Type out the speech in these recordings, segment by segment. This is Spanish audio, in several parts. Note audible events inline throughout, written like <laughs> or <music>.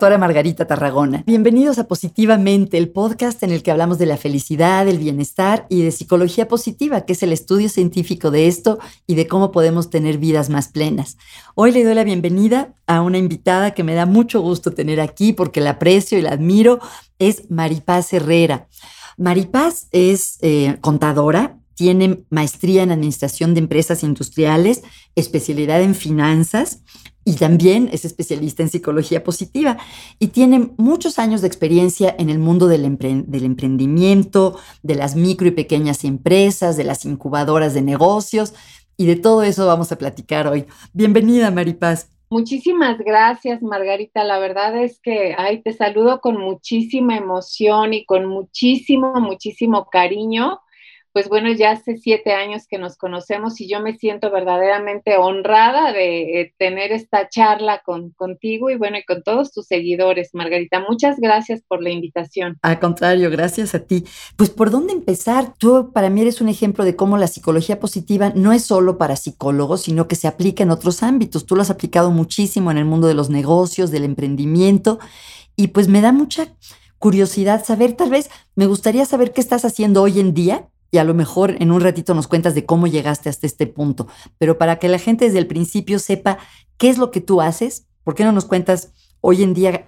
Doctora Margarita Tarragona. Bienvenidos a Positivamente, el podcast en el que hablamos de la felicidad, el bienestar y de psicología positiva, que es el estudio científico de esto y de cómo podemos tener vidas más plenas. Hoy le doy la bienvenida a una invitada que me da mucho gusto tener aquí porque la aprecio y la admiro. Es Maripaz Herrera. Maripaz es eh, contadora, tiene maestría en Administración de Empresas Industriales, especialidad en finanzas y también es especialista en psicología positiva y tiene muchos años de experiencia en el mundo del, emprendimiento, de las micro y pequeñas empresas, de las incubadoras de negocios y de todo eso vamos a platicar hoy. Bienvenida, Maripaz. Muchísimas gracias, Margarita. La verdad es que te saludo con muchísima emoción y con muchísimo, muchísimo cariño pues bueno, ya hace siete años que nos conocemos y yo me siento verdaderamente honrada de eh, tener esta charla con, contigo y bueno, y con todos tus seguidores, Margarita. Muchas gracias por la invitación. Al contrario, gracias a ti. Pues por dónde empezar? Tú para mí eres un ejemplo de cómo la psicología positiva no es solo para psicólogos, sino que se aplica en otros ámbitos. Tú lo has aplicado muchísimo en el mundo de los negocios, del emprendimiento y pues me da mucha curiosidad saber, tal vez me gustaría saber qué estás haciendo hoy en día y a lo mejor en un ratito nos cuentas de cómo llegaste hasta este punto. Pero para que la gente desde el principio sepa qué es lo que tú haces, ¿por qué no nos cuentas hoy en día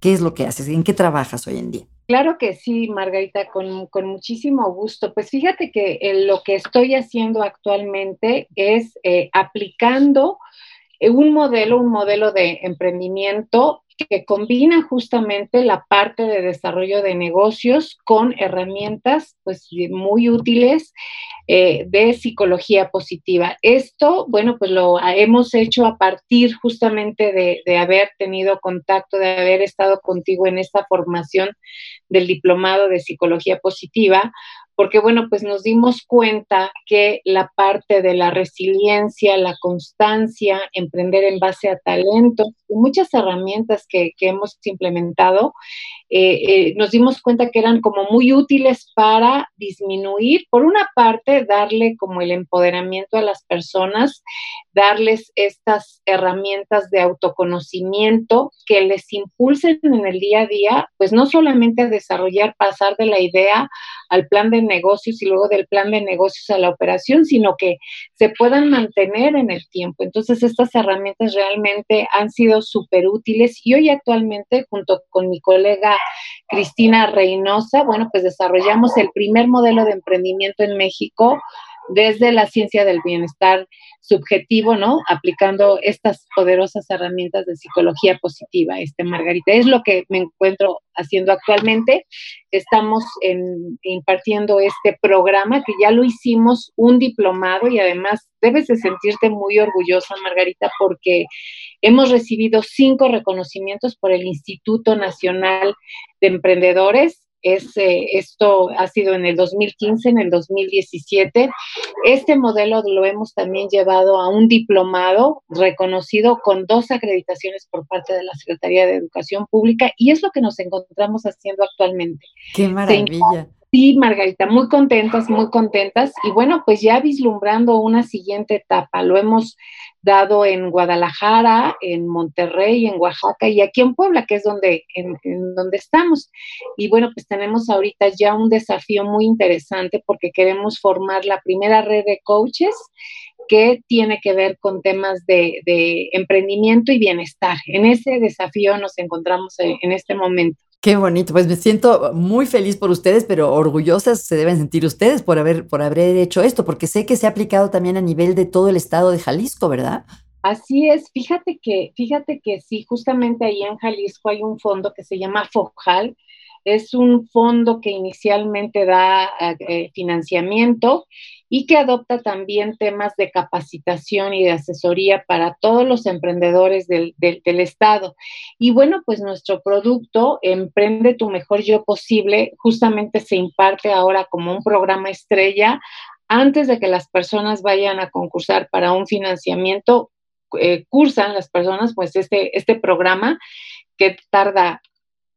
qué es lo que haces? ¿En qué trabajas hoy en día? Claro que sí, Margarita, con, muchísimo gusto. Pues fíjate que eh, lo que estoy haciendo actualmente es eh, aplicando eh, un modelo, un modelo de emprendimiento que combina justamente la parte de desarrollo de negocios con herramientas pues muy útiles eh, de psicología positiva. Esto, bueno, pues lo hemos hecho a partir justamente de, de haber tenido contacto, de haber estado contigo en esta formación del diplomado de psicología positiva, porque bueno, pues nos dimos cuenta que la parte de la resiliencia, la constancia, emprender en base a talento, muchas herramientas que, hemos implementado, eh, eh, nos dimos cuenta que eran como muy útiles para disminuir, por una parte, darle como el empoderamiento a las personas, darles estas herramientas de autoconocimiento que les impulsen en el día a día, pues no solamente a desarrollar, pasar de la idea al plan de negocios y luego del plan de negocios a la operación, sino que se puedan mantener en el tiempo. Entonces, estas herramientas realmente han sido súper útiles y hoy actualmente, junto con mi colega Cristina Reynosa, bueno, pues desarrollamos el primer modelo de emprendimiento en México desde la ciencia del bienestar subjetivo, ¿no? Aplicando estas poderosas herramientas de psicología positiva, este Margarita. Es lo que me encuentro haciendo actualmente. Estamos impartiendo este programa que ya lo hicimos un diplomado y además debes de sentirte muy orgullosa, Margarita, porque hemos recibido cinco reconocimientos por el Instituto Nacional de Emprendedores esto ha sido en el 2015, en el 2017. Este modelo lo hemos también llevado a un diplomado reconocido con dos acreditaciones por parte de la Secretaría de Educación Pública y es lo que nos encontramos haciendo actualmente. ¡Qué maravilla! Sí, Margarita, muy contentas, muy contentas. Y bueno, pues ya vislumbrando una siguiente etapa, lo hemos dado en Guadalajara, en Monterrey, en Oaxaca y aquí en Puebla, que es donde, en, donde estamos. Y bueno, pues tenemos ahorita ya un desafío muy interesante porque queremos formar la primera red de coaches que tiene que ver con temas de emprendimiento y bienestar. En ese desafío nos encontramos en este momento. Qué bonito, pues me siento muy feliz por ustedes, pero orgullosas se deben sentir ustedes por haber, por haber hecho esto, porque sé que se ha aplicado también a nivel de todo el estado de Jalisco, ¿verdad? Así es, fíjate que, fíjate que sí, justamente ahí en Jalisco hay un fondo que se llama FOJAL, es un fondo que inicialmente da eh, financiamiento y que adopta también temas de capacitación y de asesoría para todos los emprendedores del, Estado. Y bueno, pues nuestro producto, Emprende tu mejor yo posible, justamente se imparte ahora como un programa estrella antes de que las personas vayan a concursar para un financiamiento, eh, cursan las personas pues este, este programa que tarda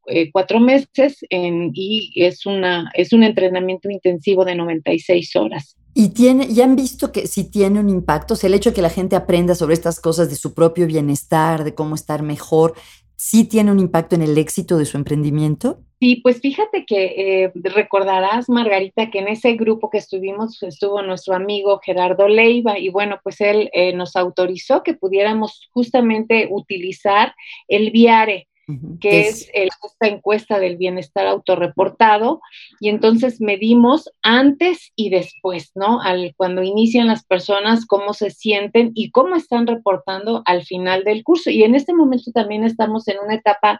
eh, cuatro meses y es, una, es un entrenamiento intensivo de 96 horas. Y tiene, ya han visto que si tiene un impacto, o sea, el hecho de que la gente aprenda sobre estas cosas de su propio bienestar, de cómo estar mejor, sí tiene un impacto en el éxito de su emprendimiento? Sí, pues fíjate que eh, recordarás, Margarita, que en ese grupo que estuvimos estuvo nuestro amigo Gerardo Leiva y bueno, pues él eh, nos autorizó que pudiéramos justamente utilizar el Viare que es, esta encuesta del bienestar autorreportado, y entonces medimos antes y después, ¿no? Al, cuando inician las personas, cómo se sienten y cómo están reportando al final del curso. Y en este momento también estamos en una etapa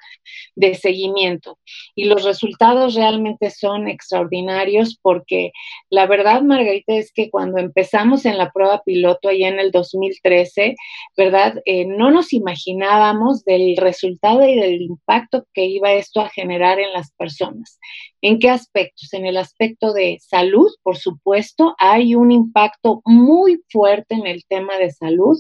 de seguimiento y los resultados realmente son extraordinarios porque la verdad, Margarita, es que cuando empezamos en la prueba piloto allá en el 2013, ¿verdad? Eh, no nos imaginábamos del resultado y del impacto que iba esto a generar en las personas. ¿En qué aspectos? En el aspecto de salud, por supuesto, hay un impacto muy fuerte en el tema de salud.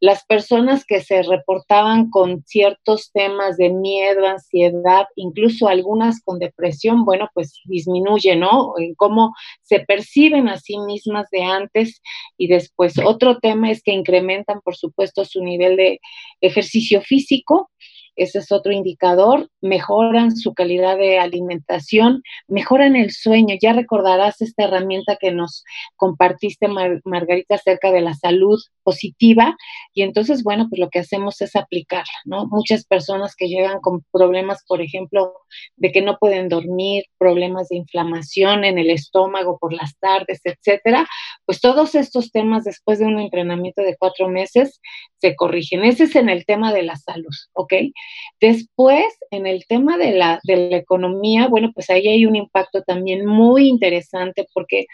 Las personas que se reportaban con ciertos temas de miedo, ansiedad, incluso algunas con depresión, bueno, pues disminuye, ¿no? En cómo se perciben a sí mismas de antes y después. Otro tema es que incrementan, por supuesto, su nivel de ejercicio físico ese es otro indicador, mejoran su calidad de alimentación, mejoran el sueño. Ya recordarás esta herramienta que nos compartiste, Margarita, acerca de la salud positiva. Y entonces, bueno, pues lo que hacemos es aplicarla, ¿no? Muchas personas que llegan con problemas, por ejemplo, de que no pueden dormir, problemas de inflamación en el estómago por las tardes, etcétera, pues todos estos temas después de un entrenamiento de cuatro meses se corrigen. Ese es en el tema de la salud, ¿ok? Después, en el tema de la, de la economía, bueno, pues ahí hay un impacto también muy interesante porque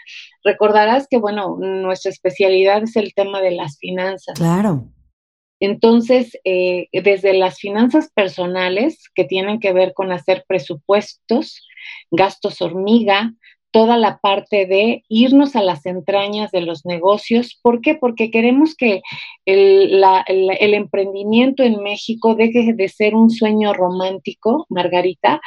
recordarás que, bueno, nuestra especialidad es el tema de las finanzas. Claro. Entonces, eh, desde las finanzas personales, que tienen que ver con hacer presupuestos, gastos hormiga, toda la parte de irnos a las entrañas de los negocios. ¿Por qué? Porque queremos que el, emprendimiento en México deje de ser un sueño romántico, Margarita,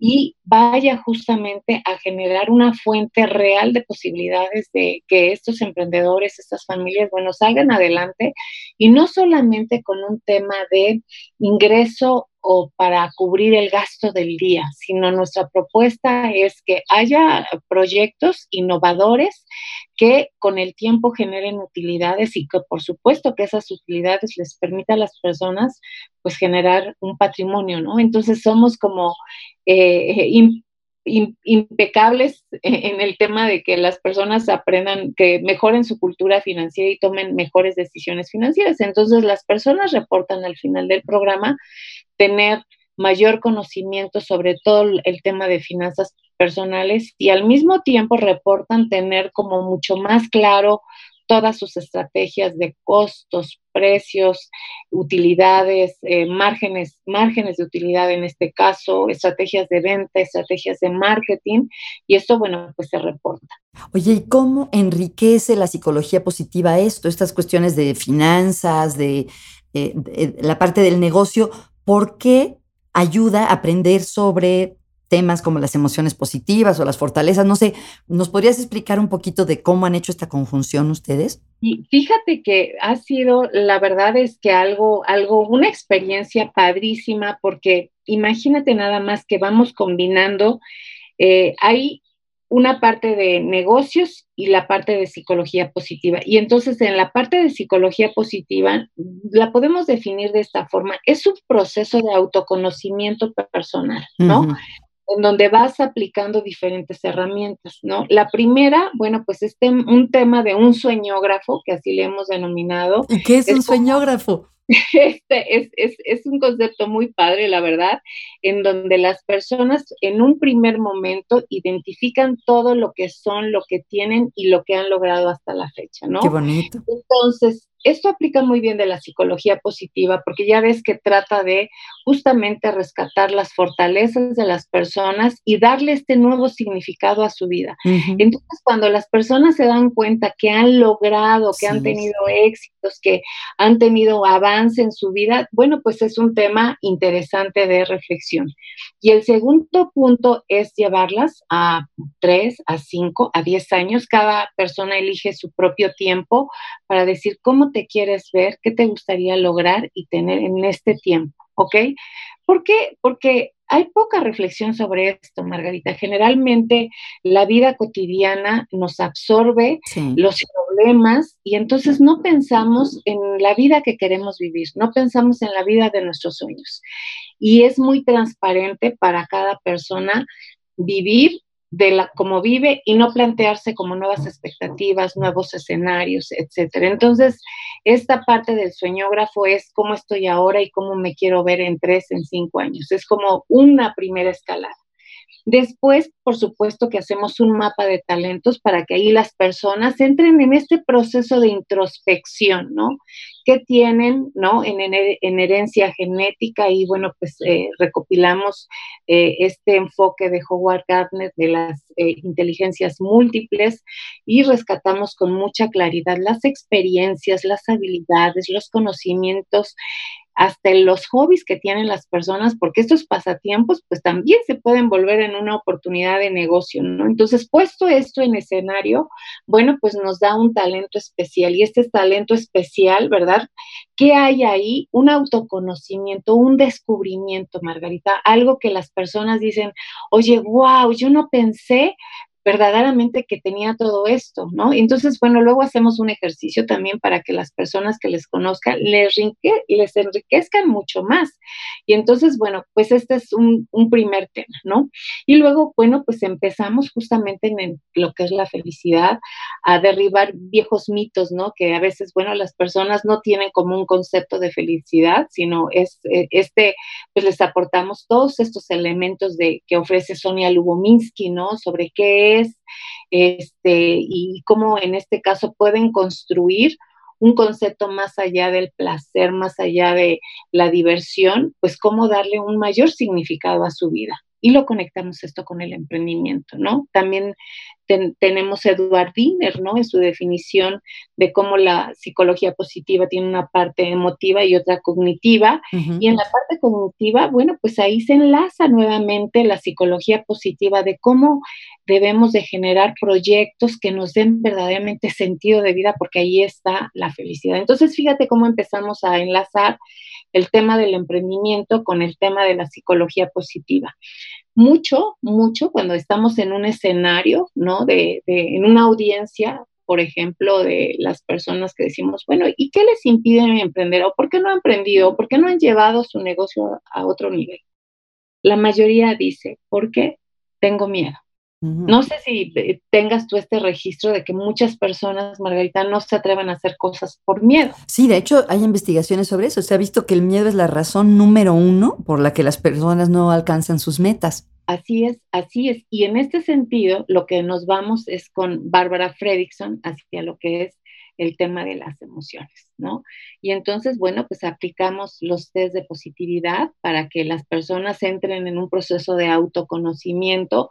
y vaya justamente a generar una fuente real de posibilidades de que estos emprendedores, estas familias, bueno, salgan adelante y no solamente con un tema de ingreso o para cubrir el gasto del día, sino nuestra propuesta es que haya proyectos innovadores que con el tiempo generen utilidades y que por supuesto que esas utilidades les permita a las personas pues generar un patrimonio, ¿no? Entonces somos como eh, impecables <laughs> en el tema de que las personas aprendan, que mejoren su cultura financiera y tomen mejores decisiones financieras. Entonces las personas reportan al final del programa tener mayor conocimiento sobre todo el tema de finanzas personales y al mismo tiempo reportan tener como mucho más claro todas sus estrategias de costos, precios, utilidades, eh, márgenes, márgenes de utilidad en este caso, estrategias de venta, estrategias de marketing, y esto, bueno, pues se reporta. Oye, ¿y cómo enriquece la psicología positiva esto, estas cuestiones de finanzas, de, eh, de la parte del negocio? ¿Por qué ayuda a aprender sobre temas como las emociones positivas o las fortalezas. No sé, ¿nos podrías explicar un poquito de cómo han hecho esta conjunción ustedes? Y fíjate que ha sido, la verdad es que algo, algo, una experiencia padrísima, porque imagínate nada más que vamos combinando, eh, hay una parte de negocios y la parte de psicología positiva. Y entonces en la parte de psicología positiva la podemos definir de esta forma. Es un proceso de autoconocimiento personal, ¿no? En donde vas aplicando diferentes herramientas, ¿no? La primera, bueno, pues es un tema de un sueñógrafo, que así le hemos denominado. ¿Y qué es, un sueñógrafo? <laughs> Este es, es, es, un concepto muy padre, la verdad, en donde las personas en un primer momento identifican todo lo que son, lo que tienen y lo que han logrado hasta la fecha, ¿no? Qué bonito. Entonces, esto aplica muy bien de la psicología positiva porque ya ves que trata de justamente rescatar las fortalezas de las personas y darle este nuevo significado a su vida. Entonces, cuando las personas se dan cuenta que han logrado, que han tenido éxitos, que han tenido avance en su vida, bueno, pues es un tema interesante de reflexión. Y el segundo punto es llevarlas a tres, a cinco, a diez años. Cada persona elige su propio tiempo para decir cómo te quieres ver, qué te gustaría lograr y tener en este tiempo. ¿ok? ¿Por qué? Porque hay poca reflexión sobre esto, Margarita. Generalmente la vida cotidiana nos absorbe los problemas y entonces no pensamos en la vida que queremos vivir, no pensamos en la vida de nuestros sueños. Y es muy transparente para cada persona vivir de la como vive y no plantearse como nuevas expectativas, nuevos escenarios, etcétera. Entonces, esta parte del sueñógrafo es cómo estoy ahora y cómo me quiero ver en tres, en cinco años. Es como una primera escalada. Después, por supuesto que hacemos un mapa de talentos para que ahí las personas entren en este proceso de introspección, ¿no? ¿Qué tienen, ¿no? En, herencia genética y bueno, pues eh, recopilamos eh, este enfoque de Howard Gardner de las eh, inteligencias múltiples y rescatamos con mucha claridad las experiencias, las habilidades, los conocimientos hasta los hobbies que tienen las personas, porque estos pasatiempos pues también se pueden volver en una oportunidad de negocio, ¿no? Entonces, puesto esto en escenario, bueno, pues nos da un talento especial y este talento especial, ¿verdad? ¿Qué hay ahí? Un autoconocimiento, un descubrimiento, Margarita, algo que las personas dicen, oye, wow, yo no pensé verdaderamente que tenía todo esto, ¿no? Entonces, bueno, luego hacemos un ejercicio también para que las personas que les conozcan les, enriquezcan mucho más. Y entonces, bueno, pues este es un, primer tema, ¿no? Y luego, bueno, pues empezamos justamente en lo que es la felicidad, a derribar viejos mitos, ¿no? Que a veces, bueno, las personas no tienen como un concepto de felicidad, sino es eh, este, pues les aportamos todos estos elementos de que ofrece Sonia Lubominsky, ¿no? Sobre qué este, y cómo en este caso pueden construir un concepto más allá del placer, más allá de la diversión, pues cómo darle un mayor significado a su vida. Y lo conectamos esto con el emprendimiento, ¿no? También tenemos Eduard Wiener, ¿no? En su definición de cómo la psicología positiva tiene una parte emotiva y otra cognitiva. Y en la parte cognitiva, bueno, pues ahí se enlaza nuevamente la psicología positiva de cómo debemos de generar proyectos que nos den verdaderamente sentido de vida, porque ahí está la felicidad. Entonces, fíjate cómo empezamos a enlazar el tema del emprendimiento con el tema de la psicología positiva mucho, mucho cuando estamos en un escenario, ¿no? De, en una audiencia, por ejemplo, de las personas que decimos, bueno, ¿y qué les impide emprender? ¿O por qué no han emprendido? ¿Por qué no han llevado su negocio a otro nivel? La mayoría dice, porque tengo miedo. No sé si eh, tengas tú este registro de que muchas personas, Margarita, no se atreven a hacer cosas por miedo. Sí, de hecho hay investigaciones sobre eso. Se ha visto que el miedo es la razón número uno por la que las personas no alcanzan sus metas. Así es, así es. Y en este sentido, lo que nos vamos es con Bárbara Fredrickson hacia lo que es el tema de las emociones, ¿no? Y entonces, bueno, pues aplicamos los test de positividad para que las personas entren en un proceso de autoconocimiento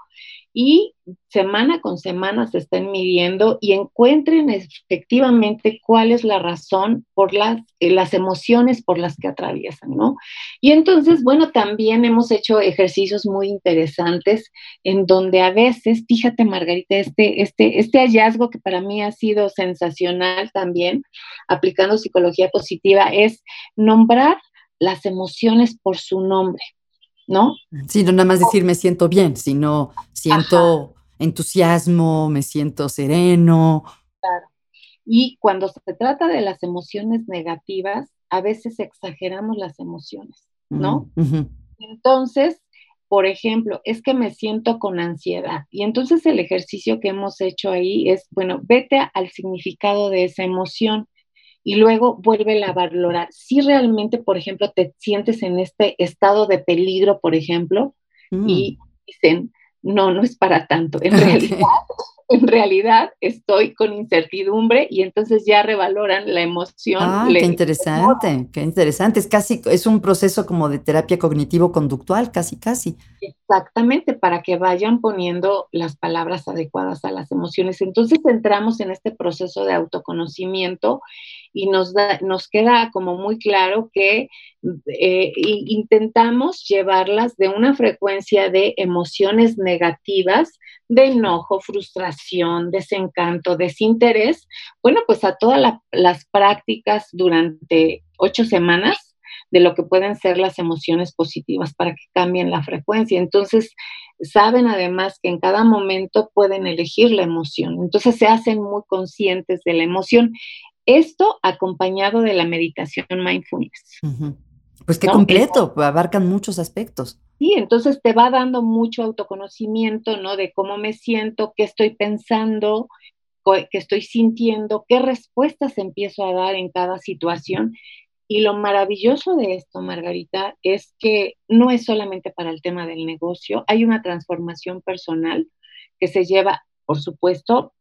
y semana con semana se estén midiendo y encuentren efectivamente cuál es la razón por las, eh, las emociones por las que atraviesan, ¿no? Y entonces, bueno, también hemos hecho ejercicios muy interesantes en donde a veces, fíjate Margarita, este, este, este hallazgo que para mí ha sido sensacional también, aplicando psicología positiva, es nombrar las emociones por su nombre. ¿no? Sí, no nada más decir me siento bien, sino siento entusiasmo, me siento sereno. Claro. Y cuando se trata de las emociones negativas, a veces exageramos las emociones, ¿no? Entonces, por ejemplo, es que me siento con ansiedad. Y entonces el ejercicio que hemos hecho ahí es, bueno, vete al significado de esa emoción y luego vuelve a valorar. Si realmente, por ejemplo, te sientes en este estado de peligro, por ejemplo, y mm. dicen, no, no es para tanto. En <laughs> realidad, en realidad estoy con incertidumbre y entonces ya revaloran la emoción. Ah, qué interesante, qué interesante. Es casi, es un proceso como de terapia cognitivo-conductual, casi, casi. Exactamente, para que vayan poniendo las palabras adecuadas a las emociones. Entonces entramos en este proceso de autoconocimiento y nos, da, nos queda como muy claro que eh, intentamos llevarlas de una frecuencia de emociones negativas, de enojo, frustración, desencanto, desinterés, bueno, pues a todas las prácticas durante ocho semanas de lo que pueden ser las emociones positivas para que cambien la frecuencia. Entonces, saben además que en cada momento pueden elegir la emoción. Entonces, se hacen muy conscientes de la emoción. Esto acompañado de la meditación mindfulness. Pues qué completo, abarcan muchos aspectos. Sí, entonces te va dando mucho autoconocimiento, ¿no? De cómo me siento, qué estoy pensando, qué estoy sintiendo, qué respuestas empiezo a dar en cada situación. Y lo maravilloso de esto, Margarita, es que no es solamente para el tema del negocio, hay una transformación personal que se lleva, por supuesto,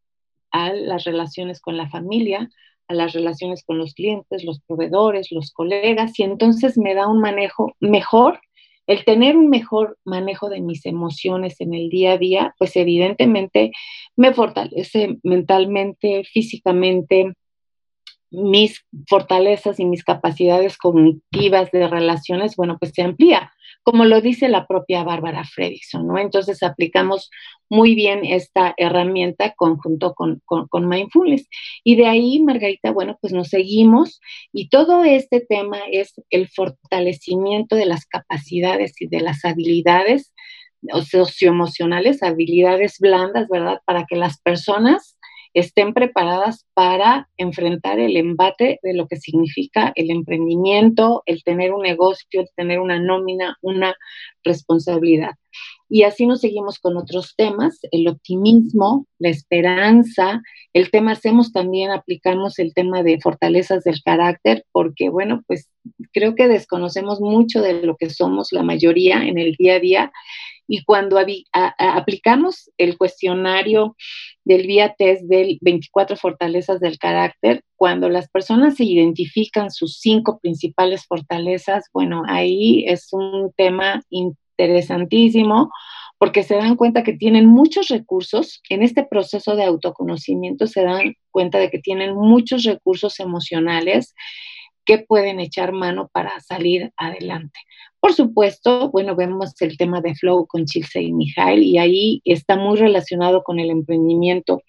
a las relaciones con la familia, a las relaciones con los clientes, los proveedores, los colegas, y entonces me da un manejo mejor. El tener un mejor manejo de mis emociones en el día a día, pues evidentemente me fortalece mentalmente, físicamente, mis fortalezas y mis capacidades cognitivas de relaciones, bueno, pues se amplía, como lo dice la propia Bárbara Fredrickson, ¿no? Entonces aplicamos muy bien esta herramienta conjunto con, con, Mindfulness. Y de ahí, Margarita, bueno, pues nos seguimos y todo este tema es el fortalecimiento de las capacidades y de las habilidades socioemocionales, habilidades blandas, ¿verdad? Para que las personas estén preparadas para enfrentar el embate de lo que significa el emprendimiento, el tener un negocio, el tener una nómina, una responsabilidad. Y así nos seguimos con otros temas, el optimismo, la esperanza, el tema hacemos también, aplicamos el tema de fortalezas del carácter, porque bueno, pues creo que desconocemos mucho de lo que somos la mayoría en el día a día y cuando aplicamos el cuestionario del vía test del 24 fortalezas del carácter, cuando las personas se identifican sus cinco principales fortalezas, bueno, ahí es un tema interesantísimo porque se dan cuenta que tienen muchos recursos, en este proceso de autoconocimiento se dan cuenta de que tienen muchos recursos emocionales que pueden echar mano para salir adelante. Por supuesto, bueno, vemos el tema de Flow con Chilce y Mijail y ahí está muy relacionado con el emprendimiento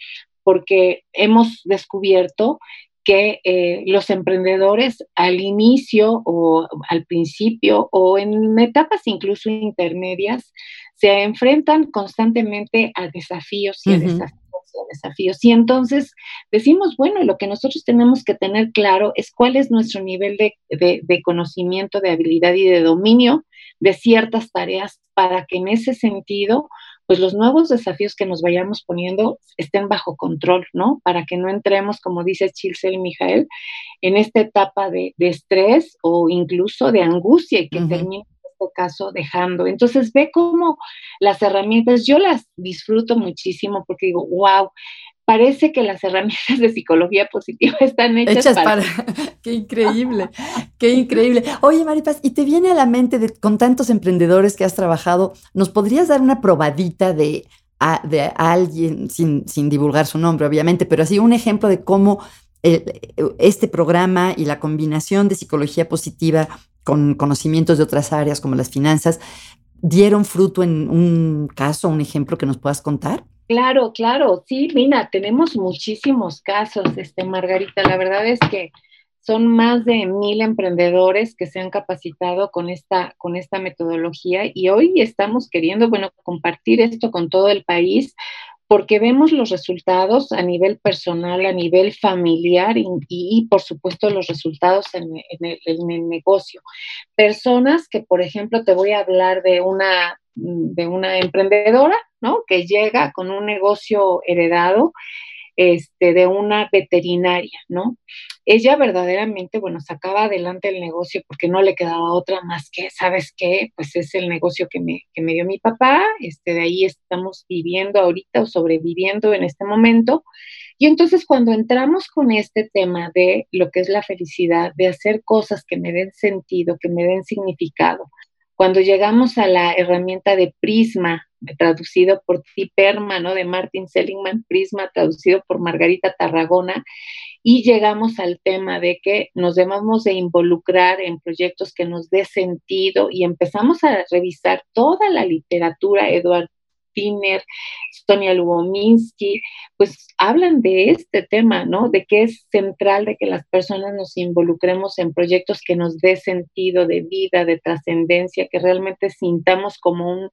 porque hemos descubierto que eh, los emprendedores al inicio o al principio o en etapas incluso intermedias se enfrentan constantemente a desafíos y a desafíos desafíos. Y entonces decimos, bueno, lo que nosotros tenemos que tener claro es cuál es nuestro nivel de, de, conocimiento, de habilidad y de dominio de ciertas tareas para que en ese sentido pues los nuevos desafíos que nos vayamos poniendo estén bajo control, ¿no? Para que no entremos, como dice Chilsel y Mijael, en esta etapa de, estrés o incluso de angustia y que termine este caso dejando. Entonces ve cómo las herramientas, yo las disfruto muchísimo porque digo, wow, parece que las herramientas de psicología positiva <laughs> están hechas, para... <laughs> qué increíble, qué increíble. Oye, Maripaz, ¿y te viene a la mente de, con tantos emprendedores que has trabajado, ¿nos podrías dar una probadita de, de alguien, sin, sin divulgar su nombre, obviamente, pero así un ejemplo de cómo este programa y la combinación de psicología positiva con conocimientos de otras áreas como las finanzas, dieron fruto en un caso, un ejemplo que nos puedas contar? Claro, claro, sí, Mina, tenemos muchísimos casos, este, Margarita. La verdad es que son más de mil emprendedores que se han capacitado con esta, con esta metodología y hoy estamos queriendo, bueno, compartir esto con todo el país porque vemos los resultados a nivel personal, a nivel familiar y, por supuesto los resultados en, el, negocio. Personas que, por ejemplo, te voy a hablar de una, de una emprendedora, ¿no? Que llega con un negocio heredado este, de una veterinaria, ¿no? Ella verdaderamente, bueno, sacaba adelante el negocio porque no le quedaba otra más que, ¿sabes qué? Pues es el negocio que me, que me dio mi papá, este, de ahí estamos viviendo ahorita o sobreviviendo en este momento. Y entonces cuando entramos con este tema de lo que es la felicidad, de hacer cosas que me den sentido, que me den significado, cuando llegamos a la herramienta de Prisma, traducido por Tiperma, ¿no? De Martin Seligman, Prisma, traducido por Margarita Tarragona, y llegamos al tema de que nos debemos de involucrar en proyectos que nos dé sentido y empezamos a revisar toda la literatura, Eduardo, Tiner, Sonia Lubominsky, pues hablan de este tema, ¿no? De que es central de que las personas nos involucremos en proyectos que nos dé sentido de vida, de trascendencia, que realmente sintamos como un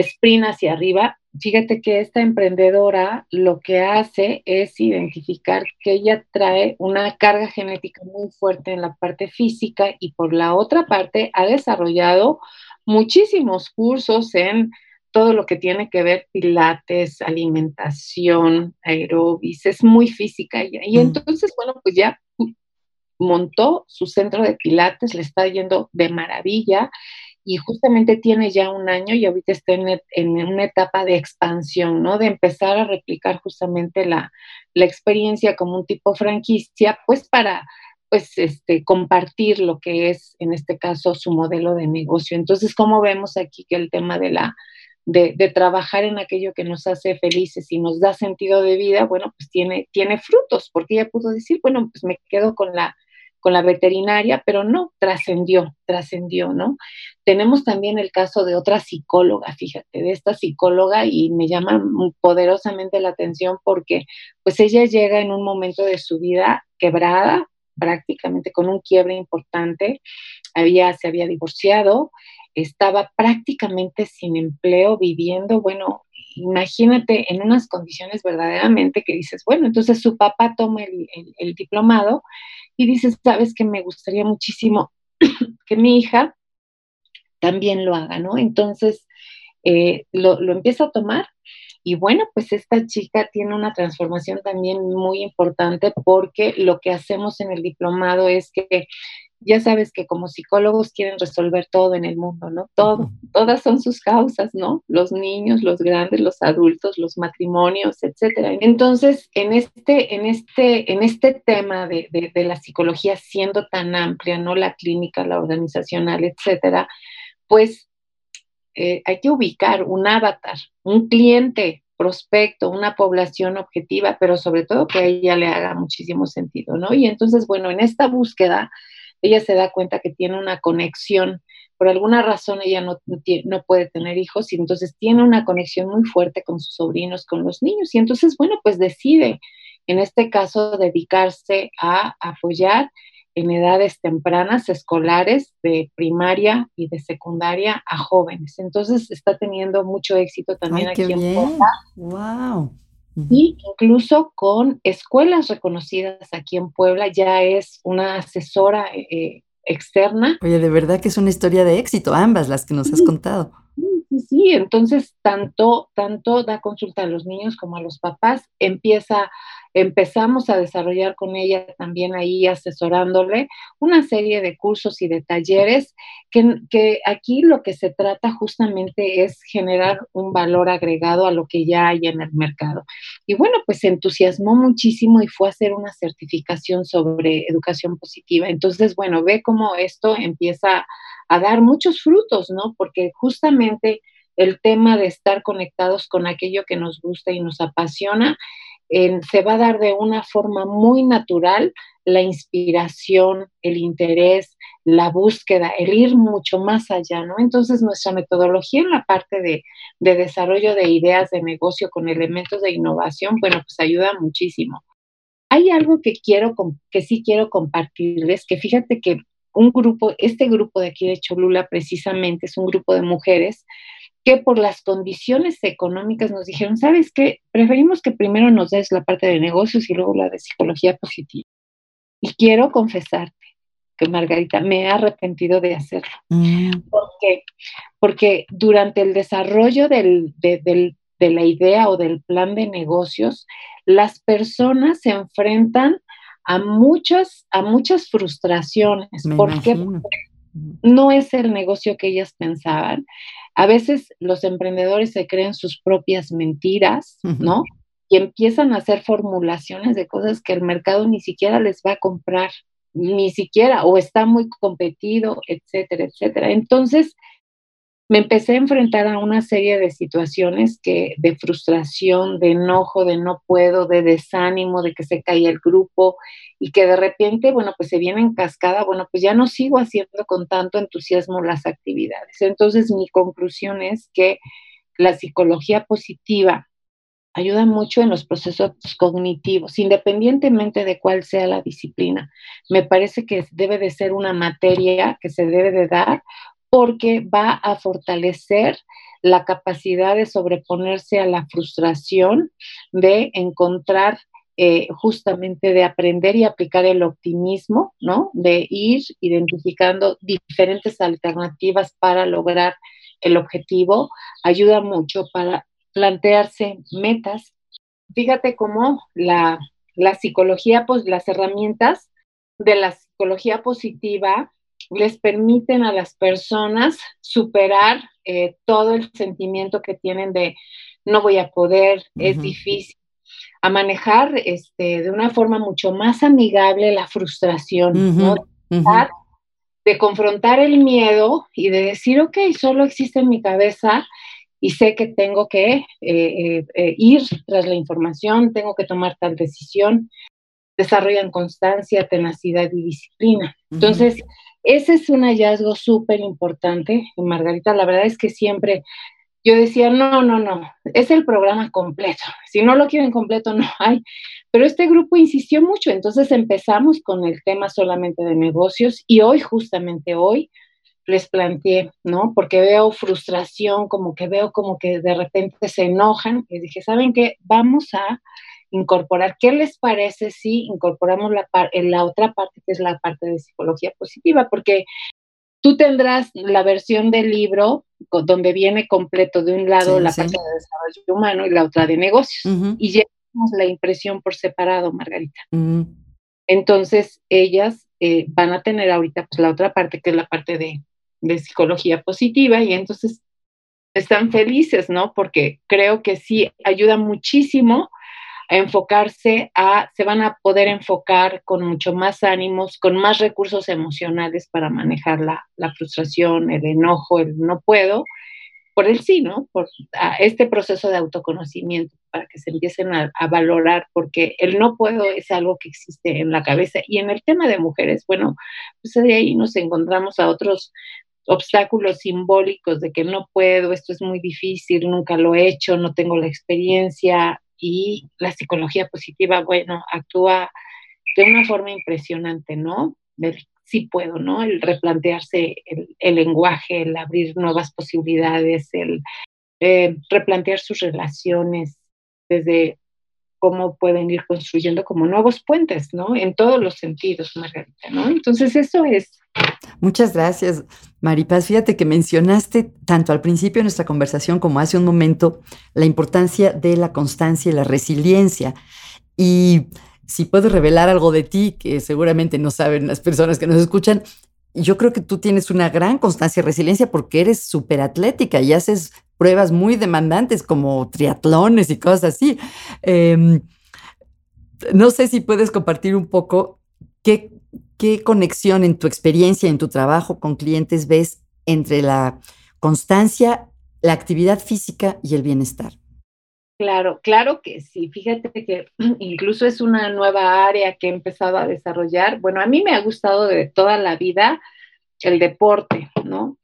sprint hacia arriba. Fíjate que esta emprendedora lo que hace es identificar que ella trae una carga genética muy fuerte en la parte física y por la otra parte ha desarrollado muchísimos cursos en todo lo que tiene que ver pilates, alimentación, aerobis, es muy física ella. Y mm. entonces, bueno, pues ya montó su centro de pilates, le está yendo de maravilla y justamente tiene ya un año y ahorita está en, una etapa de expansión, ¿no? De empezar a replicar justamente la, experiencia como un tipo franquicia, pues para pues este, compartir lo que es en este caso su modelo de negocio. Entonces, como vemos aquí que el tema de la de, de, trabajar en aquello que nos hace felices y nos da sentido de vida, bueno, pues tiene, tiene frutos, porque ella pudo decir, bueno, pues me quedo con la con la veterinaria, pero no, trascendió, trascendió, ¿no? Tenemos también el caso de otra psicóloga, fíjate, de esta psicóloga y me llama poderosamente la atención porque pues ella llega en un momento de su vida quebrada, prácticamente con un quiebre importante, había, se había divorciado, estaba prácticamente sin empleo, viviendo, bueno, imagínate en unas condiciones verdaderamente que dices, bueno, entonces su papá toma el diplomado y dices, sabes que me gustaría muchísimo <coughs> que mi hija también lo haga, ¿no? Entonces, eh, lo, lo empieza a tomar y bueno, pues esta chica tiene una transformación también muy importante porque lo que hacemos en el diplomado es que ya sabes que como psicólogos quieren resolver todo en el mundo, ¿no? Todo, todas son sus causas, ¿no? Los niños, los grandes, los adultos, los matrimonios, etcétera. Entonces, en este, en este, en este tema de, de, la psicología siendo tan amplia, ¿no? La clínica, la organizacional, etcétera, pues eh, hay que ubicar un avatar, un cliente prospecto, una población objetiva, pero sobre todo que a ella le haga muchísimo sentido, ¿no? Y entonces, bueno, en esta búsqueda, ella se da cuenta que tiene una conexión, por alguna razón ella no, no, puede tener hijos y entonces tiene una conexión muy fuerte con sus sobrinos, con los niños y entonces, bueno, pues decide en este caso dedicarse a apoyar en edades tempranas escolares de primaria y de secundaria a jóvenes. Entonces está teniendo mucho éxito también aquí en Puebla. Wow y incluso con escuelas reconocidas aquí en Puebla, ya es una asesora eh, externa. Oye, de verdad que es una historia de éxito, ambas las que nos has contado. Sí, sí, entonces tanto, tanto da consulta a los niños como a los papás, empieza empezamos a desarrollar con ella también ahí asesorándole una serie de cursos y de talleres que, aquí lo que se trata justamente es generar un valor agregado a lo que ya hay en el mercado. Y bueno, pues se entusiasmó muchísimo y fue a hacer una certificación sobre educación positiva. Entonces, bueno, ve cómo esto empieza a dar muchos frutos, ¿no? Porque justamente el tema de estar conectados con aquello que nos gusta y nos apasiona se va a dar de una forma muy natural la inspiración, el interés, la búsqueda, el ir mucho más allá, ¿no? Entonces nuestra metodología en la parte de, de desarrollo de ideas de negocio con elementos de innovación, bueno, pues ayuda muchísimo. Hay algo que quiero, que sí quiero compartirles, que fíjate que un grupo, este grupo de aquí de Cholula precisamente es un grupo de mujeres que por las condiciones económicas nos dijeron, ¿sabes qué? Preferimos que primero nos des la parte de negocios y luego la de psicología positiva. Y quiero confesarte que Margarita me ha arrepentido de hacerlo. Mm. ¿Por qué? Porque durante el desarrollo del, de, la idea o del plan de negocios, las personas se enfrentan a muchas, a muchas frustraciones. porque no es el negocio que ellas pensaban. A veces los emprendedores se creen sus propias mentiras, ¿no? Y empiezan a hacer formulaciones de cosas que el mercado ni siquiera les va a comprar, ni siquiera, o está muy competido, etcétera, etcétera. Entonces, me empecé a enfrentar a una serie de situaciones que de frustración, de enojo, de no puedo, de desánimo, de que se caía el grupo y que de repente, bueno, pues se viene en cascada, bueno, pues ya no sigo haciendo con tanto entusiasmo las actividades. Entonces mi conclusión es que la psicología positiva ayuda mucho en los procesos cognitivos, independientemente de cuál sea la disciplina. Me parece que debe de ser una materia que se debe de dar porque va a fortalecer la capacidad de sobreponerse a la frustración, de encontrar eh, justamente de aprender y aplicar el optimismo, ¿no? De ir identificando diferentes alternativas para lograr el objetivo, ayuda mucho para plantearse metas. Fíjate cómo la, psicología, pues las herramientas de la psicología positiva les permiten a las personas superar eh, todo el sentimiento que tienen de no voy a poder, es difícil, a manejar este, de una forma mucho más amigable la frustración, ¿no? De confrontar el miedo y de decir, ok, solo existe en mi cabeza y sé que tengo que eh, eh, eh, ir tras la información, tengo que tomar tal decisión, desarrollan constancia, tenacidad y disciplina. Entonces, ese es un hallazgo súper importante, Margarita. La verdad es que siempre yo decía, no, no, no, es el programa completo. Si no lo quieren completo, no hay. Pero este grupo insistió mucho, entonces empezamos con el tema solamente de negocios y hoy, justamente hoy, les planteé, ¿no? Porque veo frustración, como que veo como que de repente se enojan. Y dije, ¿saben qué? Vamos a incorporar, ¿qué les parece si incorporamos la, en la otra parte, que es la parte de psicología positiva? Porque Tú tendrás la versión del libro donde viene completo de un lado la parte de desarrollo humano y la otra de negocios. Y llevamos la impresión por separado, Margarita. Entonces, ellas eh, van a tener ahorita pues, la otra parte, que es la parte de, de psicología positiva, y entonces están felices, ¿no? Porque creo que sí ayuda muchísimo a enfocarse a, se van a poder enfocar con mucho más ánimos, con más recursos emocionales para manejar la, frustración, el enojo, el no puedo, por el sí, ¿no? Por este proceso de autoconocimiento, para que se empiecen a, valorar, porque el no puedo es algo que existe en la cabeza. Y en el tema de mujeres, bueno, pues de ahí nos encontramos a otros obstáculos simbólicos de que no puedo, esto es muy difícil, nunca lo he hecho, no tengo la experiencia, y la psicología positiva, bueno, actúa de una forma impresionante, ¿no? sí puedo, ¿no? El replantearse el, lenguaje, el abrir nuevas posibilidades, el eh, replantear sus relaciones desde cómo pueden ir construyendo como nuevos puentes, ¿no? En todos los sentidos, Margarita, ¿no? Entonces eso es. Muchas gracias, Maripaz. Fíjate que mencionaste tanto al principio de nuestra conversación como hace un momento la importancia de la constancia y la resiliencia. Y si puedo revelar algo de ti, que seguramente no saben las personas que nos escuchan, yo creo que tú tienes una gran constancia y resiliencia porque eres súper atlética y haces pruebas muy demandantes como triatlones y cosas así. Em, no sé si puedes compartir un poco qué, qué conexión en tu experiencia, en tu trabajo con clientes ves entre la constancia, la actividad física y el bienestar. Claro, claro que sí. Fíjate que <clears throat> incluso es una nueva área que he empezado a desarrollar. Bueno, a mí me ha gustado de toda la vida el deporte, ¿no?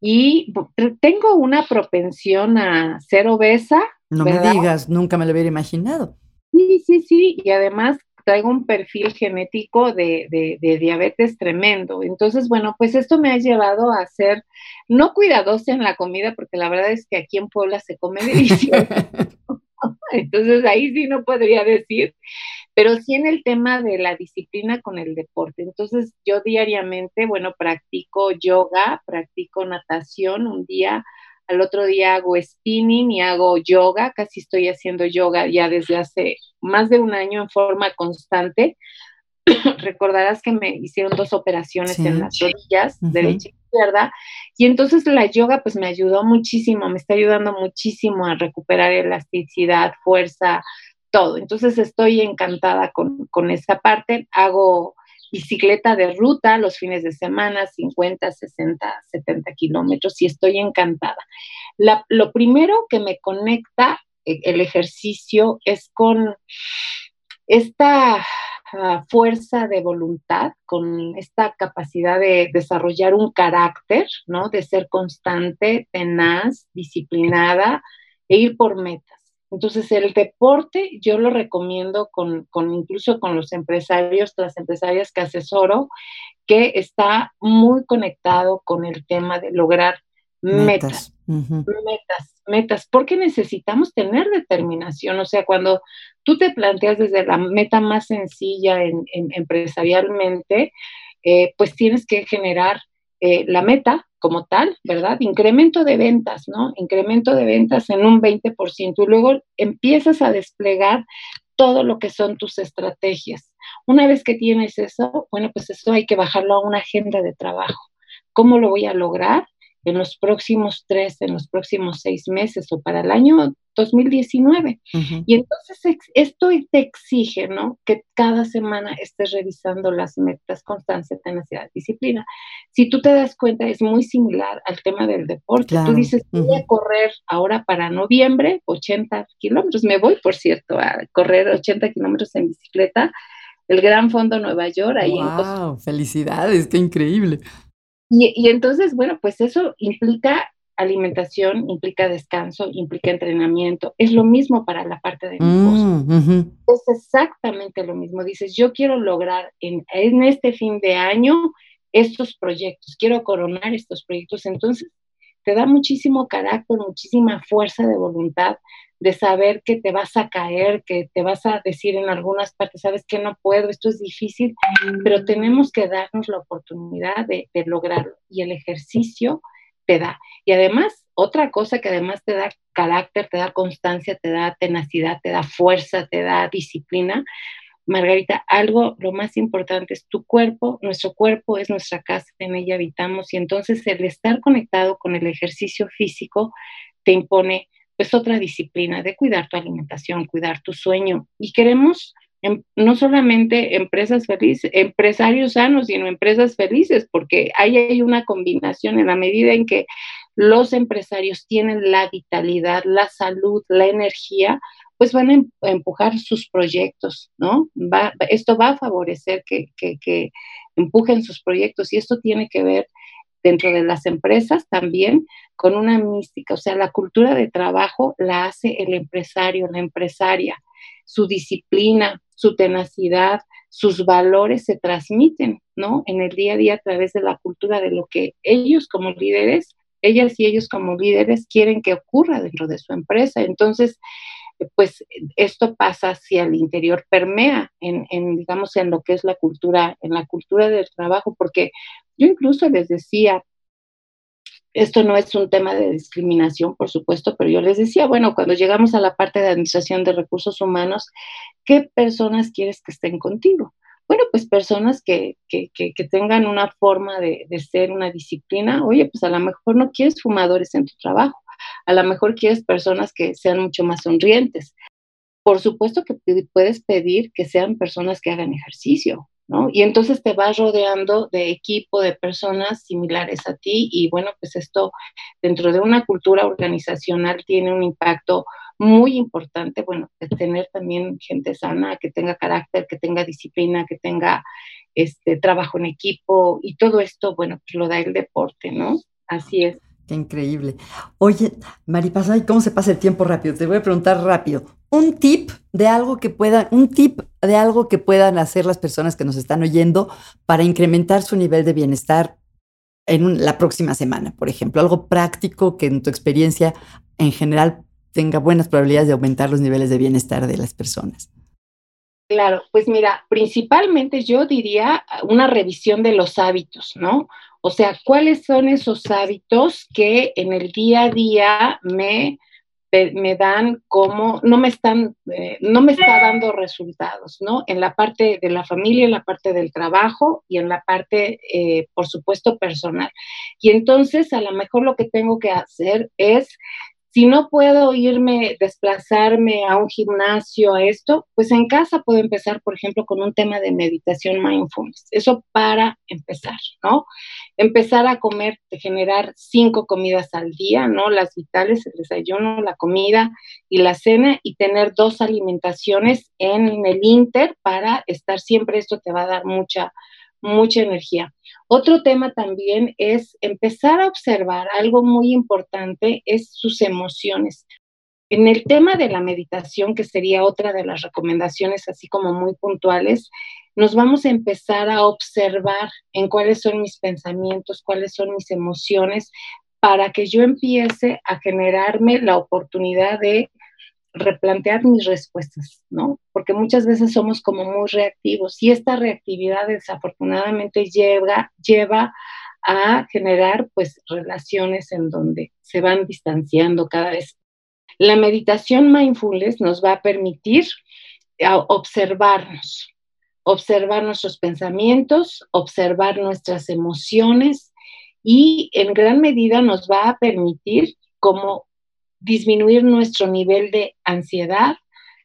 Y tengo una propensión a ser obesa. No me digas, nunca me lo hubiera imaginado. Sí, sí, sí. Y además traigo un perfil genético de, de, diabetes tremendo. Entonces, bueno, pues esto me ha llevado a ser no cuidadosa en la comida, porque la verdad es que aquí en Puebla se come <laughs> delicioso. Entonces ahí sí no podría decir, pero sí en el tema de la disciplina con el deporte. Entonces yo diariamente, bueno, practico yoga, practico natación un día, al otro día hago spinning y hago yoga, casi estoy haciendo yoga ya desde hace más de un año en forma constante. <clears throat> Recordarás que me hicieron dos operaciones en las rodillas, derecha y izquierda, y entonces la yoga pues me ayudó muchísimo, me está ayudando muchísimo a recuperar elasticidad, fuerza, todo. Entonces estoy encantada con, con esa parte. Hago bicicleta de ruta los fines de semana, 50, 60, 70 kilómetros y estoy encantada. lo primero que me conecta eh, el ejercicio es con esta ah, fuerza de voluntad, con esta capacidad de desarrollar un carácter, ¿no? De ser constante, tenaz, disciplinada e ir por metas. Entonces, el deporte yo lo recomiendo con, incluso con los empresarios, las empresarias que asesoro, que está muy conectado con el tema de lograr metas, metas, metas, porque necesitamos tener determinación. O sea, cuando tú te planteas desde la meta más sencilla en, empresarialmente, eh, pues tienes que generar eh, la meta como tal, ¿verdad? Incremento de ventas, ¿no? Incremento de ventas en un 20% y luego empiezas a desplegar todo lo que son tus estrategias. Una vez que tienes eso, bueno, pues eso hay que bajarlo a una agenda de trabajo. ¿Cómo lo voy a lograr? En los próximos tres, en los próximos seis meses o para el año 2019. Y entonces esto te exige, ¿no? Que cada semana estés revisando las metas, constancia, tenacidad, disciplina. Si tú te das cuenta, es muy similar al tema del deporte. Tú dices, voy a correr ahora para noviembre 80 kilómetros. Me voy, por cierto, a correr 80 kilómetros en bicicleta. El Gran Fondo Nueva York, ahí wow, felicidades, qué increíble. Y, entonces, bueno, pues eso implica alimentación, implica descanso, implica entrenamiento. Es lo mismo para la parte de mm, Es exactamente lo mismo. Dices, yo quiero lograr en, en este fin de año estos proyectos, quiero coronar estos proyectos. Entonces, te da muchísimo carácter, muchísima fuerza de voluntad de saber que te vas a caer, que te vas a decir en algunas partes, sabes que no puedo, esto es difícil, pero tenemos que darnos la oportunidad de, lograrlo y el ejercicio te da. Y además, otra cosa que además te da carácter, te da constancia, te da tenacidad, te da fuerza, te da disciplina. Margarita, algo, lo más importante es tu cuerpo, nuestro cuerpo es nuestra casa, en ella habitamos y entonces el estar conectado con el ejercicio físico te impone es otra disciplina de cuidar tu alimentación, cuidar tu sueño. Y queremos em, no solamente empresas felices, empresarios sanos, sino empresas felices, porque ahí hay una combinación en la medida en que los empresarios tienen la vitalidad, la salud, la energía, pues van a em, empujar sus proyectos, ¿no? Va, esto va a favorecer que, que empujen sus proyectos y esto tiene que ver dentro de las empresas también con una mística, o sea, la cultura de trabajo la hace el empresario, la empresaria, su disciplina, su tenacidad, sus valores se transmiten, ¿no? En el día a día a través de la cultura de lo que ellos como líderes, ellas y ellos como líderes quieren que ocurra dentro de su empresa. Entonces, pues esto pasa hacia el interior, permea en, en, digamos, en lo que es la cultura, en la cultura del trabajo, porque yo incluso les decía, esto no es un tema de discriminación, por supuesto, pero yo les decía, bueno, cuando llegamos a la parte de administración de recursos humanos, ¿qué personas quieres que estén contigo? Bueno, pues personas que, que, que, tengan una forma de, de, ser, una disciplina. Oye, pues a lo mejor no quieres fumadores en tu trabajo, a lo mejor quieres personas que sean mucho más sonrientes. Por supuesto que puedes pedir que sean personas que hagan ejercicio, y entonces te vas rodeando de equipo, de personas similares a ti y bueno, pues esto dentro de una cultura organizacional tiene un impacto muy importante, bueno, de tener también gente sana, que tenga carácter, que tenga disciplina, que tenga este trabajo en equipo y todo esto, bueno, pues lo da el deporte, ¿no? Así es. Qué increíble. Oye, Maripasa, ¿cómo se pasa el tiempo rápido? Te voy a preguntar rápido. Un tip de algo que puedan, un tip de algo que puedan hacer las personas que nos están oyendo para incrementar su nivel de bienestar en la próxima semana, por ejemplo. Algo práctico que en tu experiencia en general tenga buenas probabilidades de aumentar los niveles de bienestar de las personas. Claro, pues mira, principalmente yo diría una revisión de los hábitos, ¿no? O sea, ¿cuáles son esos hábitos que en el día a día me, me dan como, no me están, eh, no me está dando resultados, ¿no? En la parte de la familia, en la parte del trabajo y en la parte, eh, por supuesto, personal. Y entonces, a lo mejor lo que tengo que hacer es Si no puedo irme, desplazarme a un gimnasio, a esto, pues en casa puedo empezar, por ejemplo, con un tema de meditación mindfulness. Eso para empezar, ¿no? Empezar a comer, generar cinco comidas al día, ¿no? Las vitales, el desayuno, la comida y la cena, y tener dos alimentaciones en el inter para estar siempre, esto te va a dar mucha mucha energía. Otro tema también es empezar a observar algo muy importante, es sus emociones. En el tema de la meditación, que sería otra de las recomendaciones así como muy puntuales, nos vamos a empezar a observar en cuáles son mis pensamientos, cuáles son mis emociones, para que yo empiece a generarme la oportunidad de replantear mis respuestas, ¿no? Porque muchas veces somos como muy reactivos y esta reactividad desafortunadamente lleva, lleva a generar pues relaciones en donde se van distanciando cada vez. La meditación mindfulness nos va a permitir observarnos, observar nuestros pensamientos, observar nuestras emociones y en gran medida nos va a permitir como disminuir nuestro nivel de ansiedad,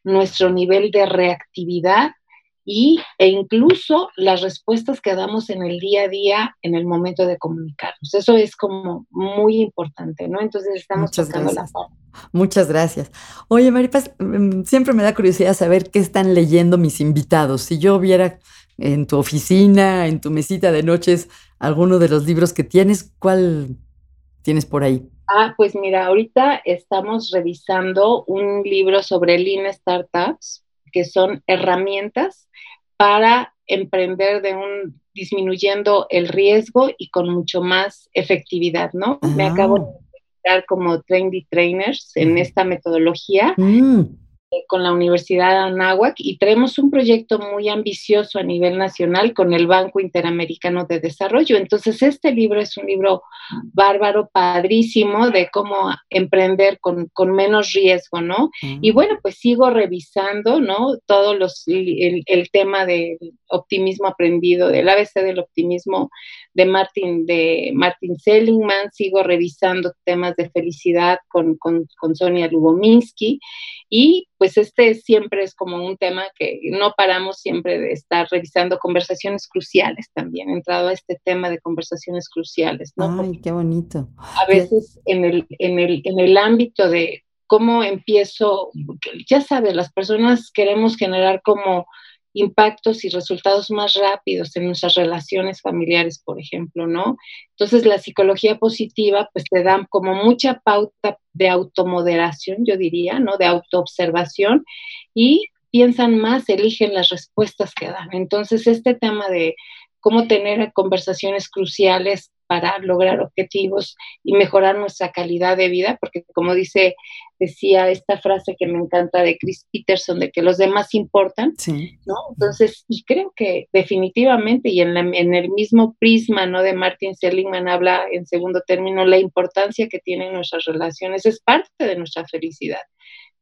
nuestro nivel de reactividad y, e incluso las respuestas que damos en el día a día en el momento de comunicarnos. Eso es como muy importante, ¿no? Entonces estamos Muchas gracias. Muchas gracias. Oye, Maripaz, mm, siempre me da curiosidad saber qué están leyendo mis invitados. Si yo viera en tu oficina, en tu mesita de noches, alguno de los libros que tienes, ¿cuál tienes por ahí? Ah, pues mira, ahorita estamos revisando un libro sobre Lean Startups, que son herramientas para emprender de un disminuyendo el riesgo y con mucho más efectividad, ¿no? Me acabo de dedicar como trendy trainers en esta metodología. Mm. Eh, con la Universidad de Anáhuac y tenemos un proyecto muy ambicioso a nivel nacional con el Banco Interamericano de Desarrollo. Entonces, este libro es un libro bárbaro, padrísimo, de cómo emprender con, menos riesgo, ¿no? Y bueno, pues sigo revisando, ¿no? Todos los, el, el tema del optimismo aprendido, del ABC del optimismo de Martin, de Martin Seligman, sigo revisando temas de felicidad con, con, con Sonia Lubominsky y pues este siempre es como un tema que no paramos siempre de estar revisando conversaciones cruciales también, entrado a este tema de conversaciones cruciales, ¿no? Ay, qué bonito. A veces en el, en el, en el ámbito de cómo empiezo, ya sabes, las personas queremos generar como impactos y resultados más rápidos en nuestras relaciones familiares, por ejemplo, ¿no? Entonces, la psicología positiva, pues te da como mucha pauta de automoderación, yo diría, ¿no? De autoobservación y piensan más, eligen las respuestas que dan. Entonces, este tema de cómo tener conversaciones cruciales para lograr objetivos y mejorar nuestra calidad de vida, porque como dice, decía esta frase que me encanta de Chris Peterson, de que los demás importan, ¿no? Entonces, y creo que definitivamente, y en, en, el mismo prisma, ¿no? De Martin Seligman habla en segundo término, la importancia que tienen nuestras relaciones es parte de nuestra felicidad.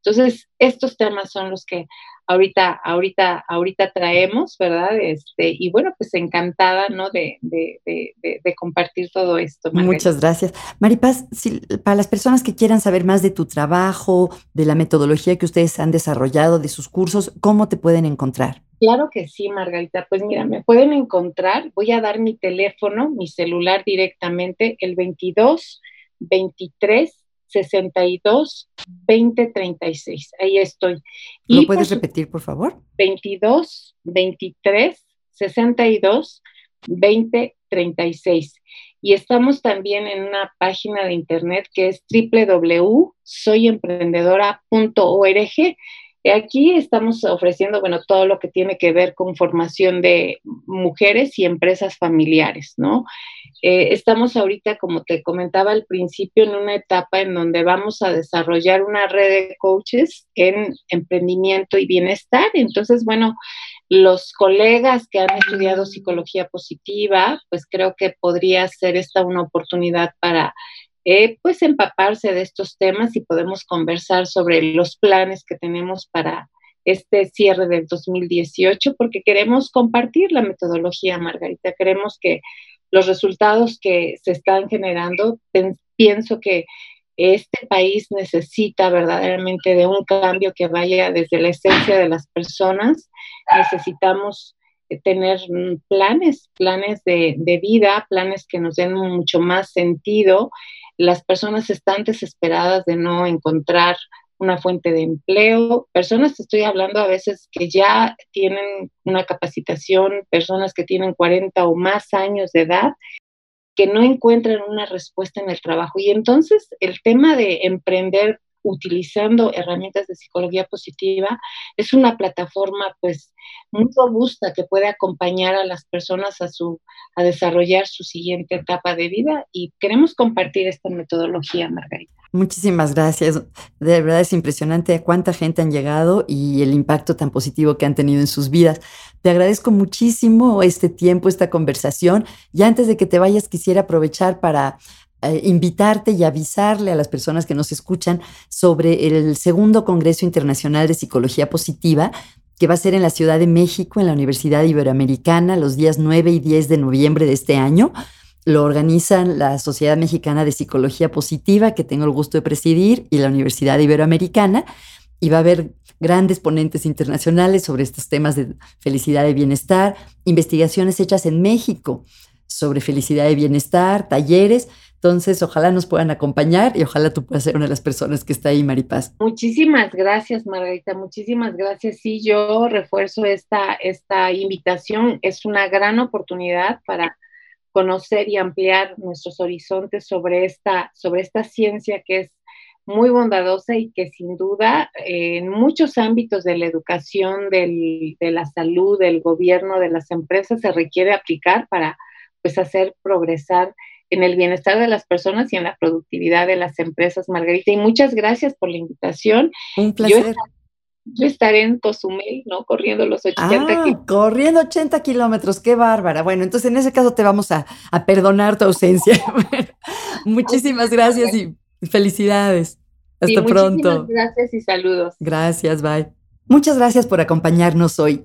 Entonces, estos temas son los que ahorita, ahorita, ahorita traemos, ¿verdad? Este, y bueno, pues encantada, ¿no? De, de, de, compartir todo esto. Muchas gracias. Maripaz, si, para las personas que quieran saber más de tu trabajo, de la metodología que ustedes han desarrollado, de sus cursos, ¿cómo te pueden encontrar? Claro que sí, Margarita. Pues mira, me pueden encontrar, voy a dar mi teléfono, mi celular directamente, el 22 23 62 20 36. Ahí estoy. ¿Lo puedes repetir, por favor? 22 23 62 20 36. Y estamos también en una página de internet que es www.soyemprendedora.org Aquí estamos ofreciendo, bueno, todo lo que tiene que ver con formación de mujeres y empresas familiares, ¿no? Eh, estamos ahorita, como te comentaba al principio, en una etapa en donde vamos a desarrollar una red de coaches en emprendimiento y bienestar. Entonces, bueno, los colegas que han estudiado psicología positiva, pues creo que podría ser esta una oportunidad para eh, pues empaparse de estos temas y podemos conversar sobre los planes que tenemos para este cierre del 2018, porque queremos compartir la metodología, Margarita. Queremos que los resultados que se están generando, pienso que este país necesita verdaderamente de un cambio que vaya desde la esencia de las personas. Necesitamos tener planes, planes de, de, vida, planes que nos den mucho más sentido. Las personas están desesperadas de no encontrar una fuente de empleo, personas, estoy hablando a veces que ya tienen una capacitación, personas que tienen 40 o más años de edad, que no encuentran una respuesta en el trabajo. Y entonces el tema de emprender utilizando herramientas de psicología positiva es una plataforma pues muy robusta que puede acompañar a las personas a su a desarrollar su siguiente etapa de vida y queremos compartir esta metodología Margarita. Muchísimas gracias. De verdad es impresionante a cuánta gente han llegado y el impacto tan positivo que han tenido en sus vidas. Te agradezco muchísimo este tiempo, esta conversación. Y antes de que te vayas, quisiera aprovechar para eh, invitarte y avisarle a las personas que nos escuchan sobre el segundo Congreso Internacional de Psicología Positiva que va a ser en la Ciudad de México, en la Universidad Iberoamericana, los días 9 y 10 de noviembre de este año. Lo organizan la Sociedad Mexicana de Psicología Positiva, que tengo el gusto de presidir, y la Universidad Iberoamericana. Y va a haber grandes ponentes internacionales sobre estos temas de felicidad y bienestar, investigaciones hechas en México sobre felicidad y bienestar, talleres. Entonces, ojalá nos puedan acompañar y ojalá tú puedas ser una de las personas que está ahí, Maripaz. Muchísimas gracias, Margarita. Muchísimas gracias. Sí, yo refuerzo esta, esta invitación. Es una gran oportunidad para conocer y ampliar nuestros horizontes sobre esta, sobre esta ciencia que es muy bondadosa y que sin duda en muchos ámbitos de la educación, de la salud, del gobierno, de las empresas se requiere aplicar para pues hacer progresar en el bienestar de las personas y en la productividad de las empresas, Margarita. Y muchas gracias por la invitación. Un placer. Yo, estaré en Cozumel, ¿no? Corriendo los 80 ah, kilómetros. Corriendo 80 kilómetros, qué bárbara. Bueno, entonces en ese caso te vamos a, a perdonar tu ausencia. <laughs> muchísimas gracias y felicidades. Hasta pronto. Gracias y saludos. Gracias, bye. Muchas gracias por acompañarnos hoy.